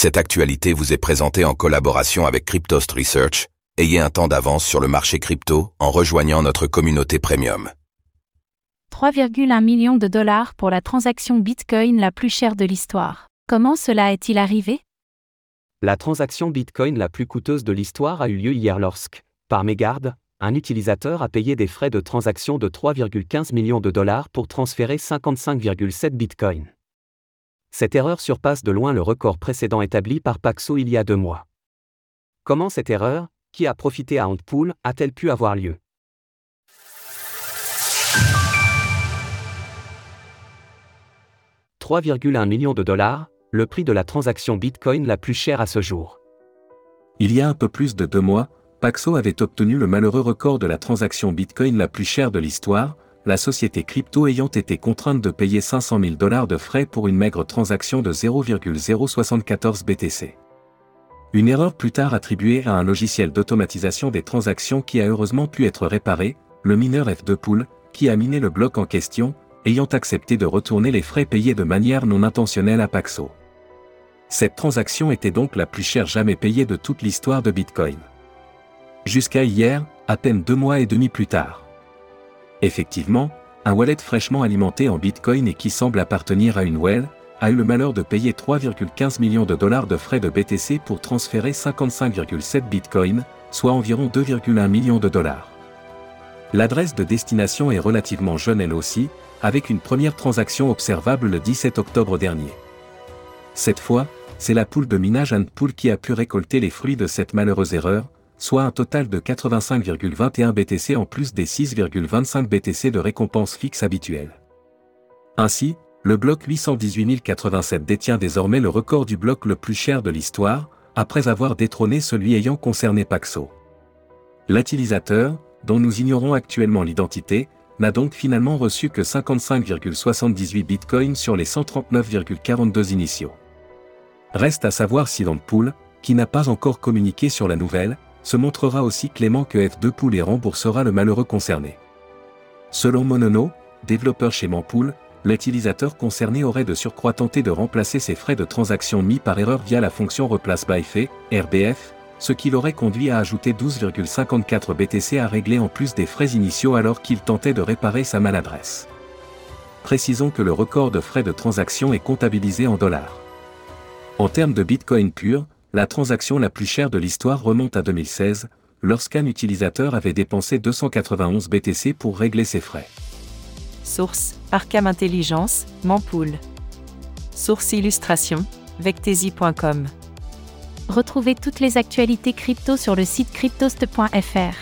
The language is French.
Cette actualité vous est présentée en collaboration avec Cryptost Research. Ayez un temps d'avance sur le marché crypto en rejoignant notre communauté premium. 3,1 millions de dollars pour la transaction Bitcoin la plus chère de l'histoire. Comment cela est-il arrivé? La transaction Bitcoin la plus coûteuse de l'histoire a eu lieu hier lorsque, par mégarde, un utilisateur a payé des frais de transaction de 3,15 millions de dollars pour transférer 55,7 Bitcoin. Cette erreur surpasse de loin le record précédent établi par Paxo il y a deux mois. Comment cette erreur, qui a profité à Antpool, a-t-elle pu avoir lieu? 3,1 millions de dollars, le prix de la transaction Bitcoin la plus chère à ce jour. Il y a un peu plus de deux mois, Paxo avait obtenu le malheureux record de la transaction Bitcoin la plus chère de l'histoire, la société crypto ayant été contrainte de payer 500 000 dollars de frais pour une maigre transaction de 0,074 BTC. Une erreur plus tard attribuée à un logiciel d'automatisation des transactions qui a heureusement pu être réparé, le mineur F2 Pool, qui a miné le bloc en question, ayant accepté de retourner les frais payés de manière non intentionnelle à Paxo. Cette transaction était donc la plus chère jamais payée de toute l'histoire de Bitcoin. Jusqu'à hier, à peine deux mois et demi plus tard. Effectivement, un wallet fraîchement alimenté en Bitcoin et qui semble appartenir à une well, a eu le malheur de payer 3,15 millions de dollars de frais de BTC pour transférer 55,7 Bitcoin, soit environ 2,1 millions de dollars. L'adresse de destination est relativement jeune elle aussi, avec une première transaction observable le 17 octobre dernier. Cette fois, c'est la poule de minage Pool qui a pu récolter les fruits de cette malheureuse erreur, soit un total de 85,21 BTC en plus des 6,25 BTC de récompense fixe habituelle. Ainsi, le bloc 818087 détient désormais le record du bloc le plus cher de l'histoire, après avoir détrôné celui ayant concerné Paxo. L'utilisateur, dont nous ignorons actuellement l'identité, n'a donc finalement reçu que 55,78 bitcoins sur les 139,42 initiaux. Reste à savoir si Pool, qui n'a pas encore communiqué sur la nouvelle, se montrera aussi clément que F2 Pool et remboursera le malheureux concerné. Selon Monono, développeur chez Mempool, l'utilisateur concerné aurait de surcroît tenté de remplacer ses frais de transaction mis par erreur via la fonction replace by fait, RBF, ce qui l'aurait conduit à ajouter 12,54 BTC à régler en plus des frais initiaux alors qu'il tentait de réparer sa maladresse. Précisons que le record de frais de transaction est comptabilisé en dollars. En termes de Bitcoin pur, la transaction la plus chère de l'histoire remonte à 2016, lorsqu'un utilisateur avait dépensé 291 BTC pour régler ses frais. Source Arkham Intelligence, Mampool. Source illustration Vectesi.com. Retrouvez toutes les actualités crypto sur le site cryptost.fr.